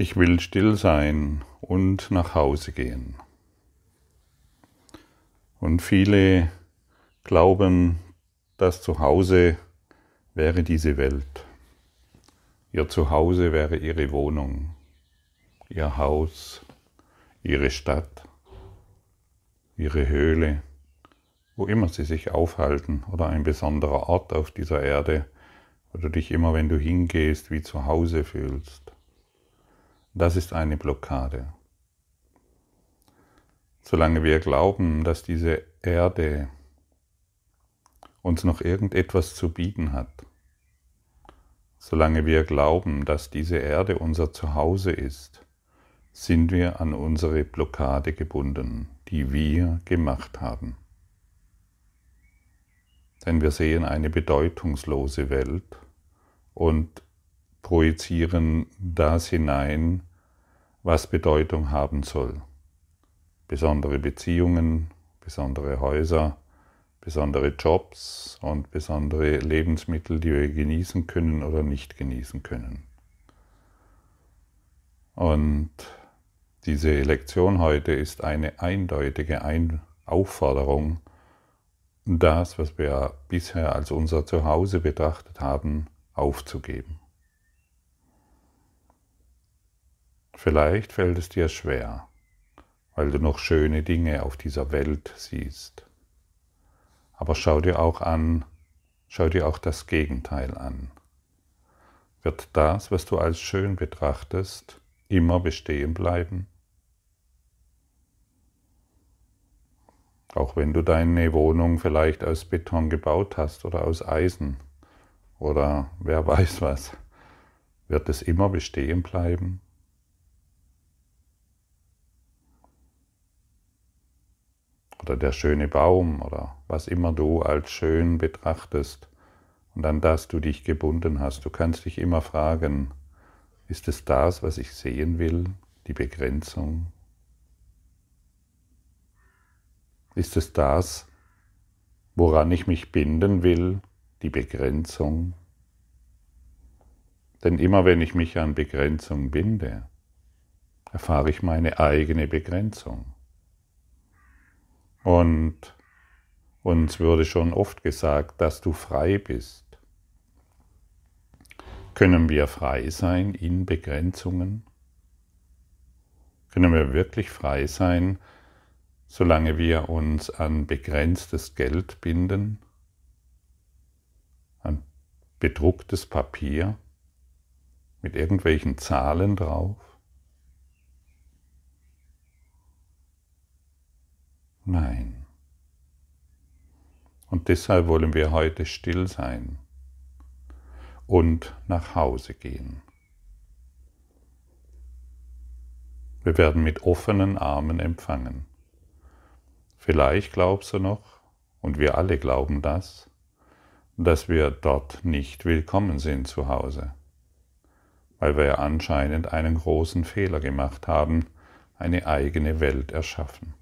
Ich will still sein und nach Hause gehen. Und viele glauben, dass zu Hause wäre diese Welt. Ihr Zuhause wäre ihre Wohnung, ihr Haus, ihre Stadt, ihre Höhle, wo immer sie sich aufhalten oder ein besonderer Ort auf dieser Erde, wo du dich immer, wenn du hingehst, wie zu Hause fühlst. Das ist eine Blockade. Solange wir glauben, dass diese Erde uns noch irgendetwas zu bieten hat, solange wir glauben, dass diese Erde unser Zuhause ist, sind wir an unsere Blockade gebunden, die wir gemacht haben. Denn wir sehen eine bedeutungslose Welt und projizieren das hinein, was Bedeutung haben soll. Besondere Beziehungen, besondere Häuser, besondere Jobs und besondere Lebensmittel, die wir genießen können oder nicht genießen können. Und diese Lektion heute ist eine eindeutige Ein Aufforderung, das, was wir bisher als unser Zuhause betrachtet haben, aufzugeben. Vielleicht fällt es dir schwer, weil du noch schöne Dinge auf dieser Welt siehst. Aber schau dir auch an, schau dir auch das Gegenteil an. Wird das, was du als schön betrachtest, immer bestehen bleiben? Auch wenn du deine Wohnung vielleicht aus Beton gebaut hast oder aus Eisen oder wer weiß was, wird es immer bestehen bleiben? Oder der schöne Baum oder was immer du als schön betrachtest und an das du dich gebunden hast. Du kannst dich immer fragen, ist es das, was ich sehen will, die Begrenzung? Ist es das, woran ich mich binden will, die Begrenzung? Denn immer wenn ich mich an Begrenzung binde, erfahre ich meine eigene Begrenzung. Und uns würde schon oft gesagt, dass du frei bist. Können wir frei sein in Begrenzungen? Können wir wirklich frei sein, solange wir uns an begrenztes Geld binden, an bedrucktes Papier mit irgendwelchen Zahlen drauf? Nein. Und deshalb wollen wir heute still sein und nach Hause gehen. Wir werden mit offenen Armen empfangen. Vielleicht glaubst du noch, und wir alle glauben das, dass wir dort nicht willkommen sind zu Hause, weil wir anscheinend einen großen Fehler gemacht haben, eine eigene Welt erschaffen.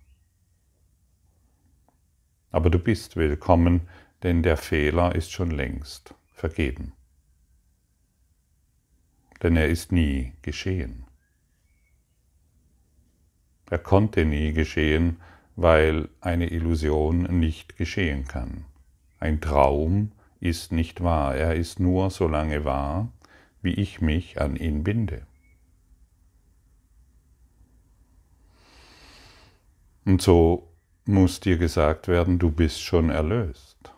Aber du bist willkommen, denn der Fehler ist schon längst vergeben. Denn er ist nie geschehen. Er konnte nie geschehen, weil eine Illusion nicht geschehen kann. Ein Traum ist nicht wahr, er ist nur so lange wahr, wie ich mich an ihn binde. Und so muss dir gesagt werden, du bist schon erlöst.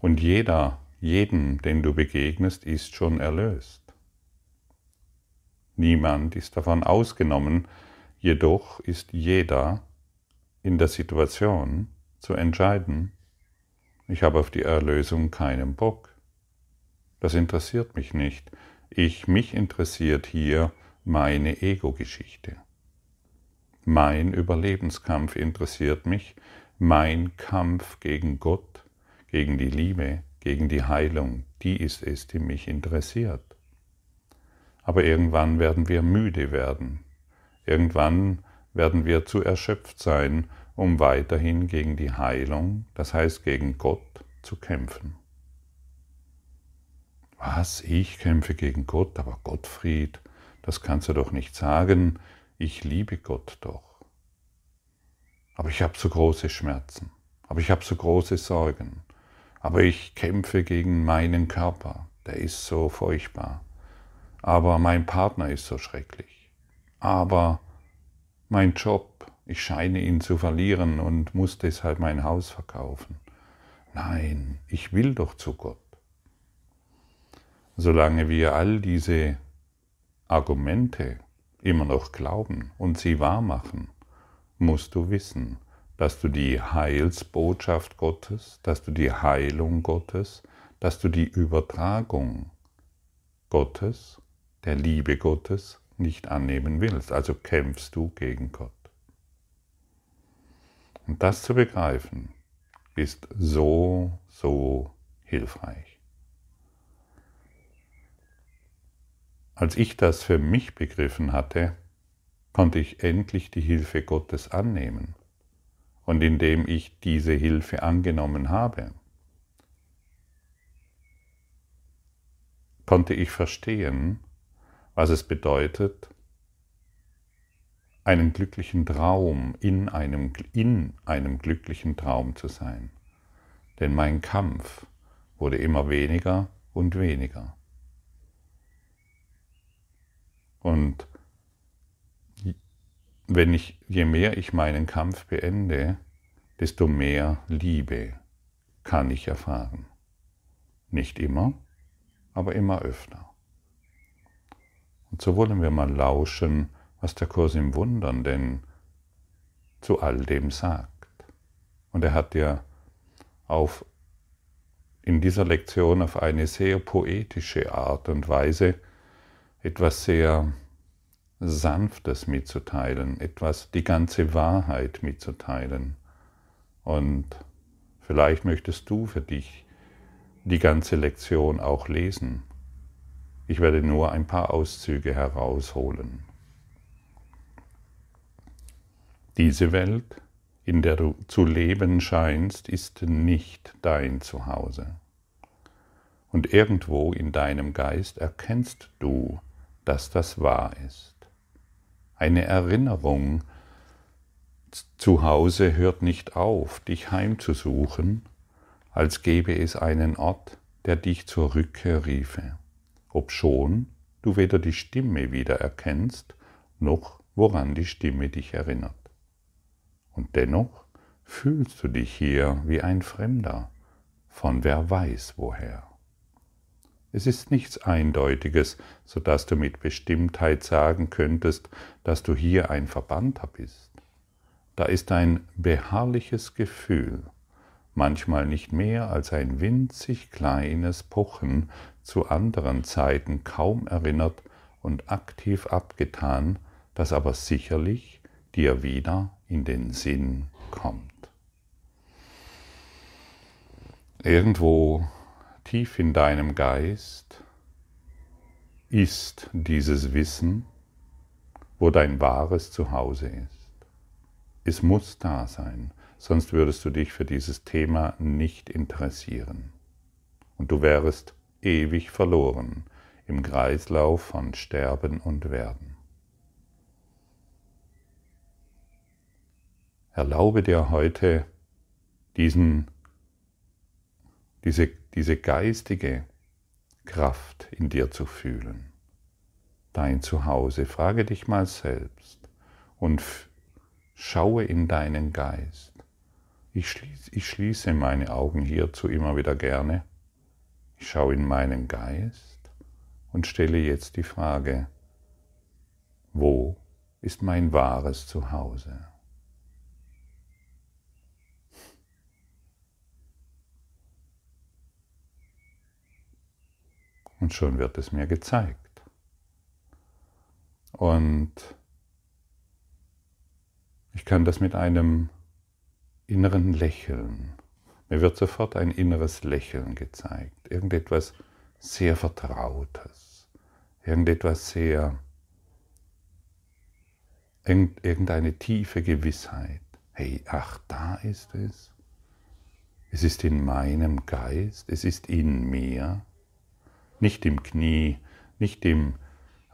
Und jeder, jeden, den du begegnest, ist schon erlöst. Niemand ist davon ausgenommen, jedoch ist jeder in der Situation zu entscheiden, ich habe auf die Erlösung keinen Bock. Das interessiert mich nicht. Ich, mich interessiert hier meine Ego-Geschichte. Mein Überlebenskampf interessiert mich, mein Kampf gegen Gott, gegen die Liebe, gegen die Heilung, die ist es, die mich interessiert. Aber irgendwann werden wir müde werden. Irgendwann werden wir zu erschöpft sein, um weiterhin gegen die Heilung, das heißt gegen Gott, zu kämpfen. Was? Ich kämpfe gegen Gott, aber Gottfried, das kannst du doch nicht sagen. Ich liebe Gott doch. Aber ich habe so große Schmerzen. Aber ich habe so große Sorgen. Aber ich kämpfe gegen meinen Körper. Der ist so furchtbar. Aber mein Partner ist so schrecklich. Aber mein Job, ich scheine ihn zu verlieren und muss deshalb mein Haus verkaufen. Nein, ich will doch zu Gott. Solange wir all diese Argumente immer noch glauben und sie wahrmachen, musst du wissen, dass du die Heilsbotschaft Gottes, dass du die Heilung Gottes, dass du die Übertragung Gottes, der Liebe Gottes nicht annehmen willst. Also kämpfst du gegen Gott. Und das zu begreifen, ist so, so hilfreich. Als ich das für mich begriffen hatte, konnte ich endlich die Hilfe Gottes annehmen. Und indem ich diese Hilfe angenommen habe, konnte ich verstehen, was es bedeutet, einen glücklichen Traum in einem, in einem glücklichen Traum zu sein. Denn mein Kampf wurde immer weniger und weniger. Und wenn ich, je mehr ich meinen Kampf beende, desto mehr Liebe kann ich erfahren. Nicht immer, aber immer öfter. Und so wollen wir mal lauschen, was der Kurs im Wundern denn zu all dem sagt. Und er hat dir auf, in dieser Lektion auf eine sehr poetische Art und Weise etwas sehr Sanftes mitzuteilen, etwas, die ganze Wahrheit mitzuteilen. Und vielleicht möchtest du für dich die ganze Lektion auch lesen. Ich werde nur ein paar Auszüge herausholen. Diese Welt, in der du zu leben scheinst, ist nicht dein Zuhause. Und irgendwo in deinem Geist erkennst du, dass das wahr ist. Eine Erinnerung zu Hause hört nicht auf, dich heimzusuchen, als gäbe es einen Ort, der dich zur Rückkehr riefe, obschon du weder die Stimme wieder erkennst, noch woran die Stimme dich erinnert. Und dennoch fühlst du dich hier wie ein Fremder, von wer weiß woher. Es ist nichts Eindeutiges, so dass du mit Bestimmtheit sagen könntest, dass du hier ein Verbannter bist. Da ist ein beharrliches Gefühl, manchmal nicht mehr als ein winzig kleines Pochen zu anderen Zeiten kaum erinnert und aktiv abgetan, das aber sicherlich dir wieder in den Sinn kommt. Irgendwo tief in deinem Geist ist dieses Wissen, wo dein wahres Zuhause ist. Es muss da sein, sonst würdest du dich für dieses Thema nicht interessieren. Und du wärst ewig verloren im Kreislauf von Sterben und Werden. Erlaube dir heute diesen, diese, diese geistige Kraft in dir zu fühlen. Dein Zuhause. Frage dich mal selbst und schaue in deinen Geist. Ich schließe, ich schließe meine Augen hierzu immer wieder gerne. Ich schaue in meinen Geist und stelle jetzt die Frage, wo ist mein wahres Zuhause? Und schon wird es mir gezeigt. Und ich kann das mit einem inneren Lächeln. Mir wird sofort ein inneres Lächeln gezeigt. Irgendetwas sehr Vertrautes. Irgendetwas sehr, irgendeine tiefe Gewissheit. Hey, ach, da ist es. Es ist in meinem Geist, es ist in mir. Nicht im Knie, nicht im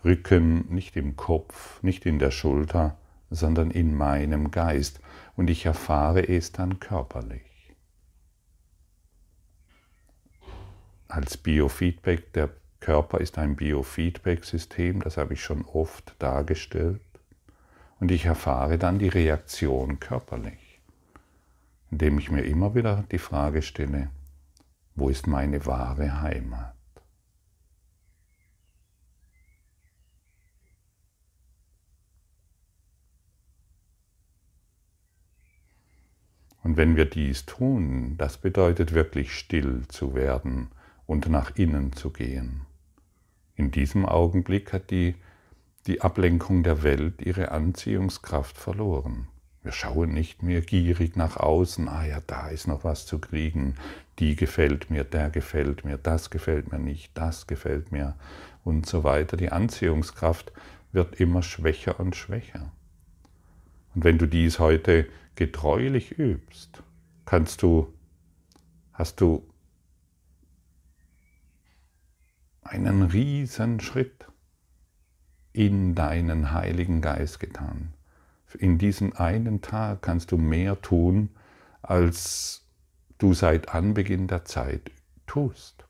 Rücken, nicht im Kopf, nicht in der Schulter, sondern in meinem Geist. Und ich erfahre es dann körperlich. Als Biofeedback, der Körper ist ein Biofeedback-System, das habe ich schon oft dargestellt. Und ich erfahre dann die Reaktion körperlich, indem ich mir immer wieder die Frage stelle, wo ist meine wahre Heimat? Und wenn wir dies tun, das bedeutet wirklich still zu werden und nach innen zu gehen. In diesem Augenblick hat die, die Ablenkung der Welt ihre Anziehungskraft verloren. Wir schauen nicht mehr gierig nach außen, ah ja, da ist noch was zu kriegen, die gefällt mir, der gefällt mir, das gefällt mir nicht, das gefällt mir und so weiter. Die Anziehungskraft wird immer schwächer und schwächer. Und wenn du dies heute getreulich übst, kannst du, hast du einen riesen Schritt in deinen Heiligen Geist getan. In diesem einen Tag kannst du mehr tun, als du seit Anbeginn der Zeit tust,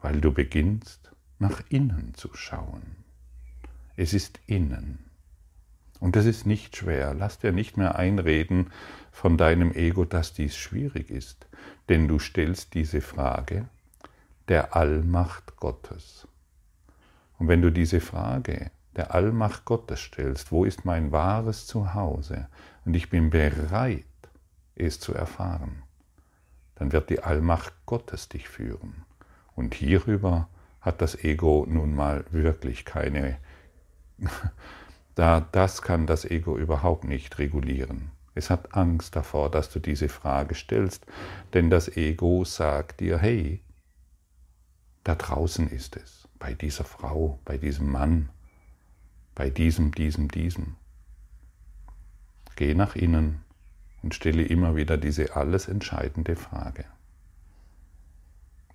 weil du beginnst nach innen zu schauen. Es ist innen. Und das ist nicht schwer. Lass dir nicht mehr einreden von deinem Ego, dass dies schwierig ist. Denn du stellst diese Frage der Allmacht Gottes. Und wenn du diese Frage der Allmacht Gottes stellst, wo ist mein wahres Zuhause und ich bin bereit, es zu erfahren, dann wird die Allmacht Gottes dich führen. Und hierüber hat das Ego nun mal wirklich keine da, das kann das Ego überhaupt nicht regulieren. Es hat Angst davor, dass du diese Frage stellst, denn das Ego sagt dir, hey, da draußen ist es, bei dieser Frau, bei diesem Mann, bei diesem, diesem, diesem. Geh nach innen und stelle immer wieder diese alles entscheidende Frage.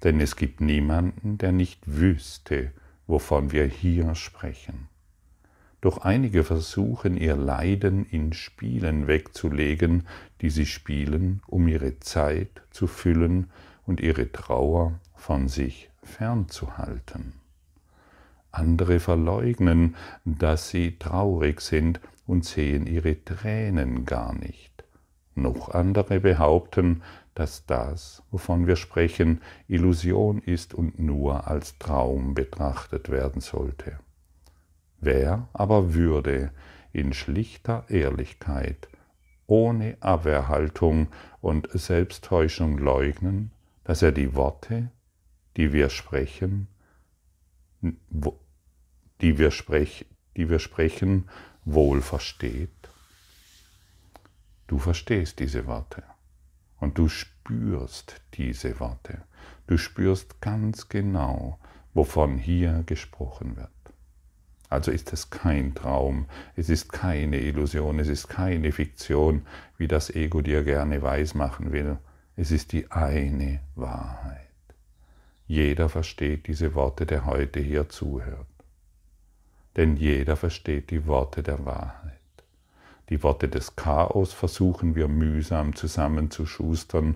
Denn es gibt niemanden, der nicht wüsste, wovon wir hier sprechen. Doch einige versuchen ihr Leiden in Spielen wegzulegen, die sie spielen, um ihre Zeit zu füllen und ihre Trauer von sich fernzuhalten. Andere verleugnen, dass sie traurig sind und sehen ihre Tränen gar nicht. Noch andere behaupten, dass das, wovon wir sprechen, Illusion ist und nur als Traum betrachtet werden sollte. Wer aber würde in schlichter Ehrlichkeit, ohne Abwehrhaltung und Selbsttäuschung leugnen, dass er die Worte, die wir sprechen, die wir, sprech, die wir sprechen, wohl versteht? Du verstehst diese Worte und du spürst diese Worte. Du spürst ganz genau, wovon hier gesprochen wird. Also ist es kein Traum, es ist keine Illusion, es ist keine Fiktion, wie das Ego dir gerne weismachen will. Es ist die eine Wahrheit. Jeder versteht diese Worte, der heute hier zuhört. Denn jeder versteht die Worte der Wahrheit. Die Worte des Chaos versuchen wir mühsam zusammenzuschustern,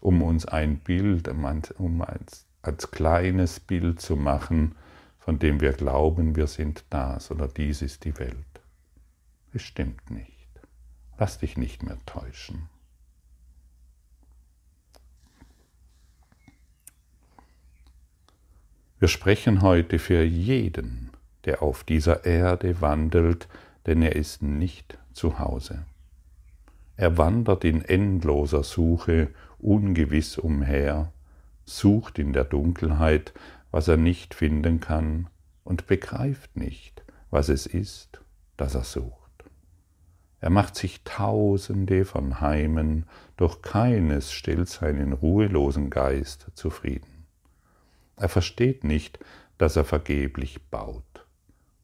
um uns ein Bild, um als, als kleines Bild zu machen, von dem wir glauben, wir sind das oder dies ist die Welt. Es stimmt nicht. Lass dich nicht mehr täuschen. Wir sprechen heute für jeden, der auf dieser Erde wandelt, denn er ist nicht zu Hause. Er wandert in endloser Suche ungewiss umher, sucht in der Dunkelheit was er nicht finden kann und begreift nicht, was es ist, das er sucht. Er macht sich tausende von Heimen, doch keines stellt seinen ruhelosen Geist zufrieden. Er versteht nicht, dass er vergeblich baut.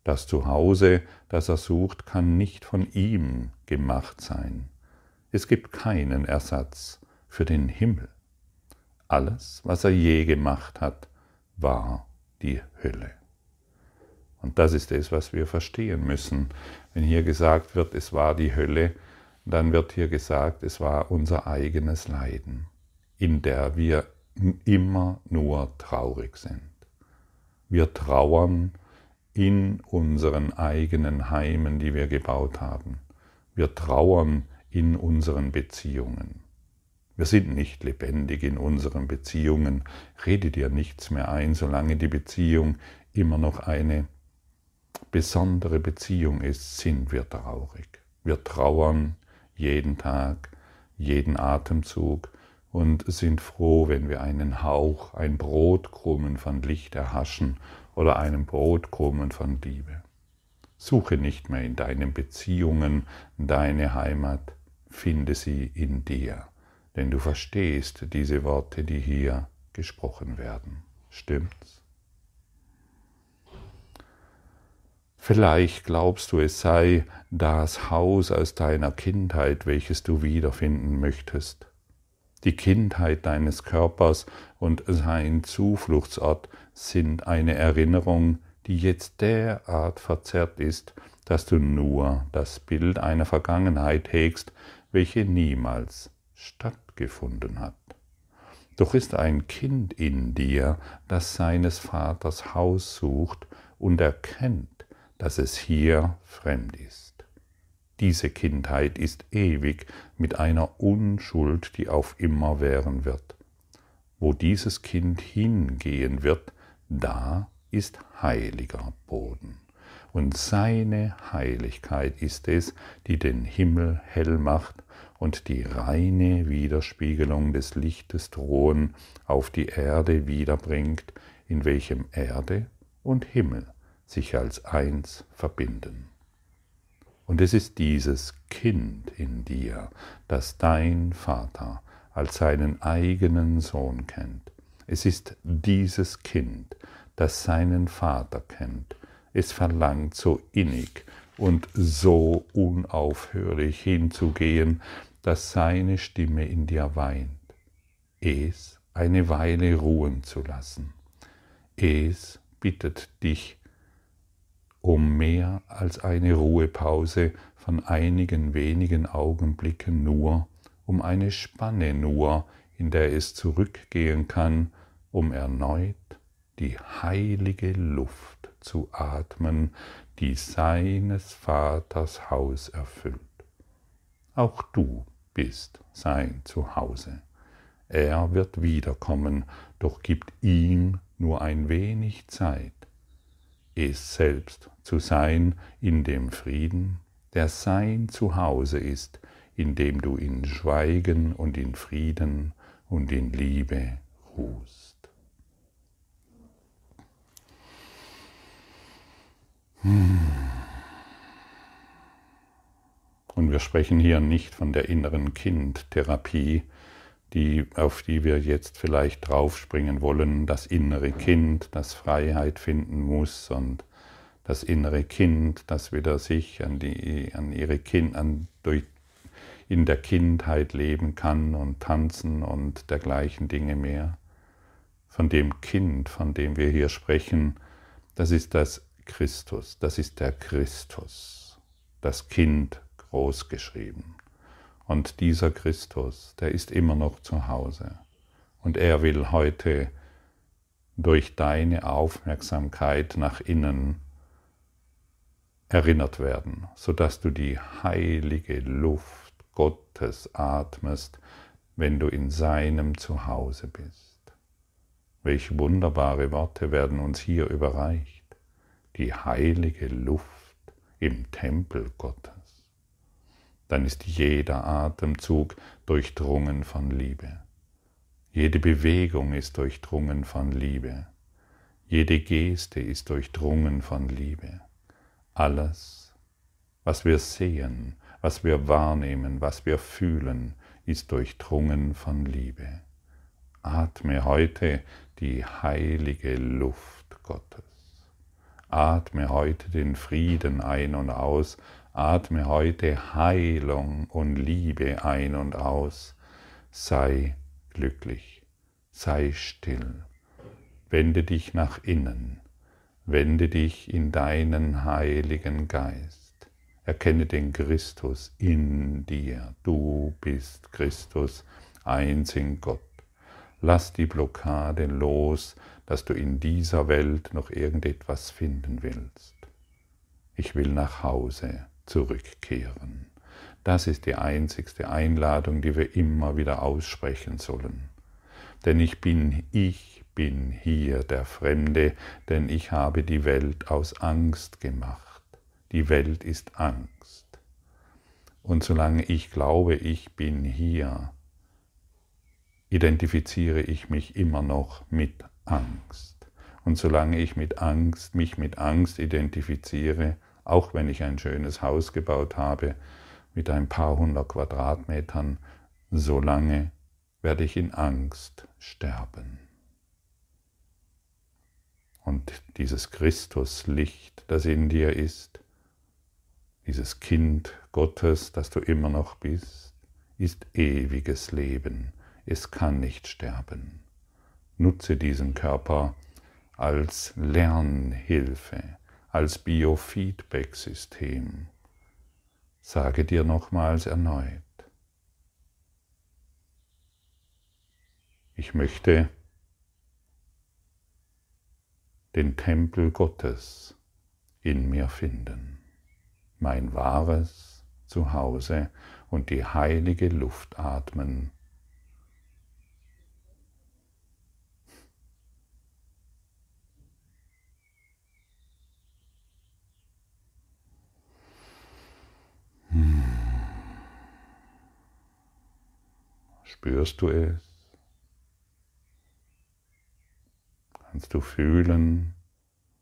Das Zuhause, das er sucht, kann nicht von ihm gemacht sein. Es gibt keinen Ersatz für den Himmel. Alles, was er je gemacht hat, war die Hölle. Und das ist es, was wir verstehen müssen. Wenn hier gesagt wird, es war die Hölle, dann wird hier gesagt, es war unser eigenes Leiden, in der wir immer nur traurig sind. Wir trauern in unseren eigenen Heimen, die wir gebaut haben. Wir trauern in unseren Beziehungen. Wir sind nicht lebendig in unseren Beziehungen. Rede dir nichts mehr ein, solange die Beziehung immer noch eine besondere Beziehung ist, sind wir traurig. Wir trauern jeden Tag, jeden Atemzug und sind froh, wenn wir einen Hauch, ein Brotkrumen von Licht erhaschen oder einen Brotkrumen von Liebe. Suche nicht mehr in deinen Beziehungen deine Heimat, finde sie in dir, denn du verstehst diese Worte, die hier gesprochen werden. Stimmt's? Vielleicht glaubst du, es sei das Haus aus deiner Kindheit, welches du wiederfinden möchtest. Die Kindheit deines Körpers und sein Zufluchtsort sind eine Erinnerung, die jetzt derart verzerrt ist, dass du nur das Bild einer Vergangenheit hegst, welche niemals stattgefunden hat. Doch ist ein Kind in dir, das seines Vaters Haus sucht und erkennt, dass es hier fremd ist. Diese Kindheit ist ewig mit einer Unschuld, die auf immer währen wird. Wo dieses Kind hingehen wird, da ist heiliger Boden. Und seine Heiligkeit ist es, die den Himmel hell macht und die reine Widerspiegelung des Lichtes drohen auf die Erde wiederbringt, in welchem Erde und Himmel sich als eins verbinden. Und es ist dieses Kind in dir, das dein Vater als seinen eigenen Sohn kennt. Es ist dieses Kind, das seinen Vater kennt. Es verlangt so innig und so unaufhörlich hinzugehen, dass seine Stimme in dir weint, es eine Weile ruhen zu lassen. Es bittet dich um mehr als eine Ruhepause von einigen wenigen Augenblicken nur, um eine Spanne nur, in der es zurückgehen kann, um erneut die heilige Luft zu atmen, die seines Vaters Haus erfüllt. Auch du bist sein Zuhause. Er wird wiederkommen, doch gibt ihm nur ein wenig Zeit, es selbst zu sein in dem Frieden, der sein Zuhause ist, in dem du in Schweigen und in Frieden und in Liebe ruhst. Und wir sprechen hier nicht von der inneren Kindtherapie, die, auf die wir jetzt vielleicht draufspringen wollen, das innere Kind, das Freiheit finden muss und das innere Kind, das wieder sich an, die, an ihre Kind, an, durch, in der Kindheit leben kann und tanzen und dergleichen Dinge mehr. Von dem Kind, von dem wir hier sprechen, das ist das Christus, das ist der Christus, das Kind groß geschrieben. Und dieser Christus, der ist immer noch zu Hause. Und er will heute durch deine Aufmerksamkeit nach innen erinnert werden, sodass du die heilige Luft Gottes atmest, wenn du in seinem Zuhause bist. Welch wunderbare Worte werden uns hier überreicht die heilige Luft im Tempel Gottes, dann ist jeder Atemzug durchdrungen von Liebe. Jede Bewegung ist durchdrungen von Liebe. Jede Geste ist durchdrungen von Liebe. Alles, was wir sehen, was wir wahrnehmen, was wir fühlen, ist durchdrungen von Liebe. Atme heute die heilige Luft Gottes. Atme heute den Frieden ein und aus. Atme heute Heilung und Liebe ein und aus. Sei glücklich, sei still, Wende dich nach innen. Wende dich in deinen heiligen Geist. Erkenne den Christus in dir. Du bist Christus, eins in Gott. Lass die Blockade los, dass du in dieser Welt noch irgendetwas finden willst. Ich will nach Hause zurückkehren. Das ist die einzigste Einladung, die wir immer wieder aussprechen sollen. Denn ich bin ich bin hier der Fremde, denn ich habe die Welt aus Angst gemacht. Die Welt ist Angst. Und solange ich glaube, ich bin hier, identifiziere ich mich immer noch mit Angst. Und solange ich mit Angst, mich mit Angst identifiziere, auch wenn ich ein schönes Haus gebaut habe, mit ein paar hundert Quadratmetern, solange werde ich in Angst sterben. Und dieses Christuslicht, das in dir ist, dieses Kind Gottes, das du immer noch bist, ist ewiges Leben. Es kann nicht sterben. Nutze diesen Körper als Lernhilfe, als Biofeedback-System. Sage dir nochmals erneut, ich möchte den Tempel Gottes in mir finden, mein wahres Zuhause und die heilige Luft atmen. Spürst du es? kannst du fühlen,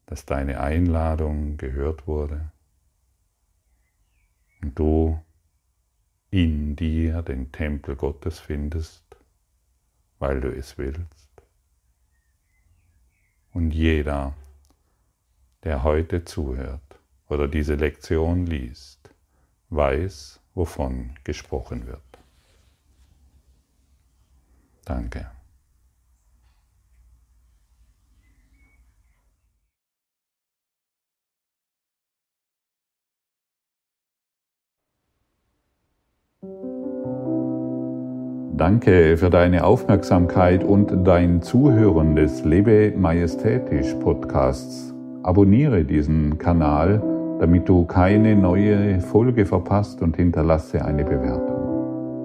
dass deine Einladung gehört wurde und du in dir den Tempel Gottes findest, weil du es willst. Und jeder, der heute zuhört oder diese Lektion liest, weiß, wovon gesprochen wird. Danke. Danke für deine Aufmerksamkeit und dein Zuhören des Lebe Majestätisch Podcasts. Abonniere diesen Kanal, damit du keine neue Folge verpasst und hinterlasse eine Bewertung.